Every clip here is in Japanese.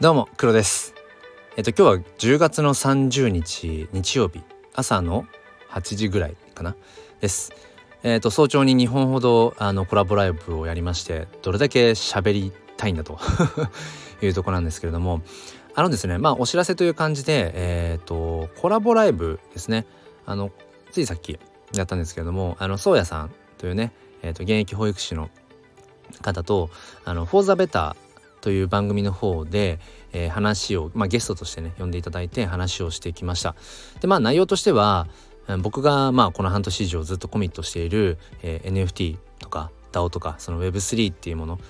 どうも黒です。えっと今日は10月の30日日曜日朝の8時ぐらいかな？です。えっと早朝に2本ほどあのコラボライブをやりましてどれだけ喋りたいんだと いうとこなんですけれどもあのですねまあお知らせという感じでえっとコラボライブですね。あのついさっきやったんですけれどもあの宗谷さんというねえっと現役保育士の方とあのフォーザベターという番組の方で、えー、話を、まあ、ゲストとしてね呼んでいただいて話をしてきました。でまあ内容としては僕がまあこの半年以上ずっとコミットしている、えー、NFT とか DAO とかその Web3 っていうもの。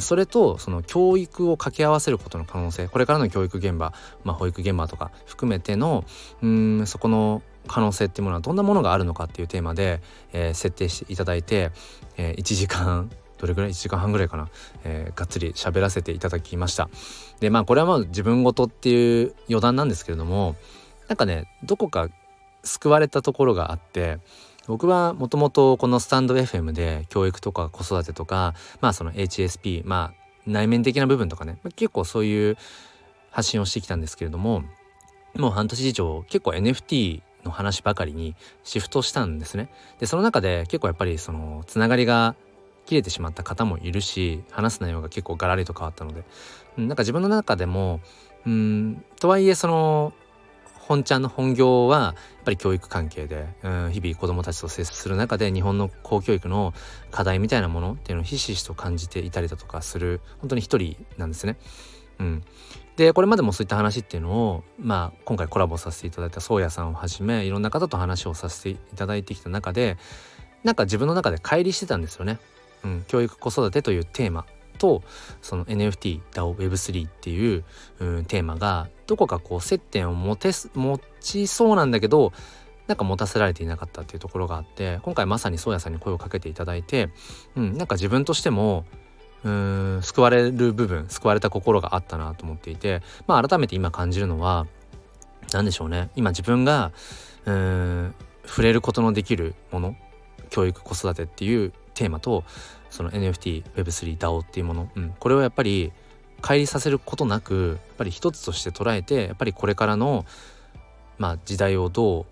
それとその教育を掛け合わせることの可能性。これからの教育現場、まあ、保育現場とか含めてのうんそこの可能性っていうものはどんなものがあるのかっていうテーマで、えー、設定していただいて、えー、1時間どれぐらい1時間半ぐらいかな、えー、がっつり喋らせていただきましたでまあこれはまあ自分事っていう余談なんですけれどもなんかねどこか救われたところがあって僕はもともとこのスタンド FM で教育とか子育てとかまあその HSP まあ内面的な部分とかね結構そういう発信をしてきたんですけれどももう半年以上結構 NFT の話ばかりにシフトしたんですね。でその中で結構やっぱりそのつながりが切れてしまった方もいるし話す内容が結構ガラリと変わったのでなんか自分の中でもうんとはいえその本ちゃんの本業はやっぱり教育関係で、うん、日々子どもたちと接する中で日本の公教育の課題みたいなものっていうのをひしひしと感じていたりだとかする本当に一人なんですね。うん、でこれまでもそういった話っていうのを、まあ、今回コラボさせていただいた宗谷さんをはじめいろんな方と話をさせていただいてきた中でなんか自分の中で乖離してたんですよね。うん、教育子育てというテーマとその NFT、DAO、Web3 っていう、うん、テーマがどこかこう接点を持て持ちそうなんだけどなんか持たせられていなかったっていうところがあって今回まさに宗谷さんに声をかけていただいて、うん、なんか自分としてもうん救われる部分救われた心があったなと思っていてまあ改めて今感じるのは何でしょうね。今自分がうん触れることのできるもの教育子育てっていうテーマとその NFT Web3 DAO っていうもの、うん、これをやっぱり乖離させることなくやっぱり一つとして捉えてやっぱりこれからの、まあ、時代をどう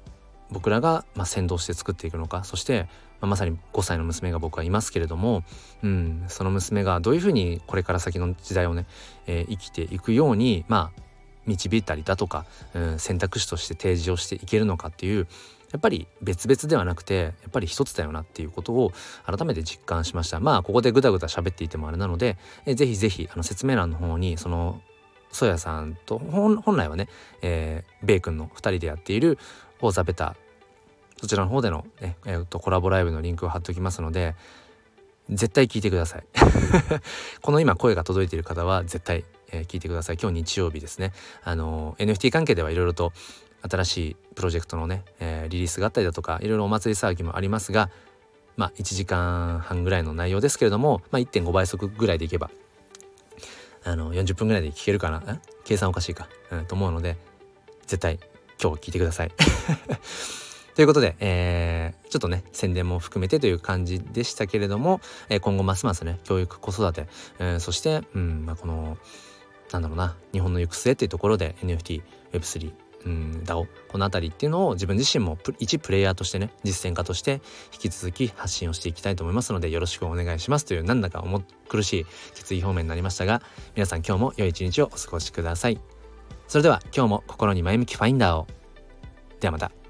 僕らが、まあ、先導して作っていくのか。そして、まあ、まさに5歳の娘が僕はいますけれども、うん、その娘がどういうふうにこれから先の時代をね、えー、生きていくようにまあ導いたりだとか、うん、選択肢として提示をしていけるのかっていうやっぱり別々ではなくてやっぱり一つだよなっていうことを改めて実感しました。まあここでぐだぐだ喋っていてもあれなのでえぜひぜひあの説明欄の方にそのソヤさんと本来はね、えー、ベイ君の2人でやっている「フォーザベタそちらの方での、ねえー、とコラボライブのリンクを貼っておきますので絶対聞いてください。この今声が届いている方は絶対、えー、聞いてください。今日日曜日ですね。あの NFT 関係ではいろいろと新しいプロジェクトのね、えー、リリースがあったりだとかいろいろお祭り騒ぎもありますがまあ1時間半ぐらいの内容ですけれども、まあ、1.5倍速ぐらいでいけばあの40分ぐらいで聞けるかな？計算おかしいか、うん、と思うので絶対今日聞いてください。ということで、えー、ちょっとね宣伝も含めてという感じでしたけれども、えー、今後ますますね教育子育て、えー、そして、うんまあ、このなんだろうな日本の行く末っていうところで NFT Web3 うん、DAO この辺りっていうのを自分自身も一プレイヤーとしてね実践家として引き続き発信をしていきたいと思いますのでよろしくお願いします。というなんだか重苦しい決意表明になりましたが皆さん今日も良い一日をお過ごしください。それでは今日も心に前向きファインダーを。ではまた。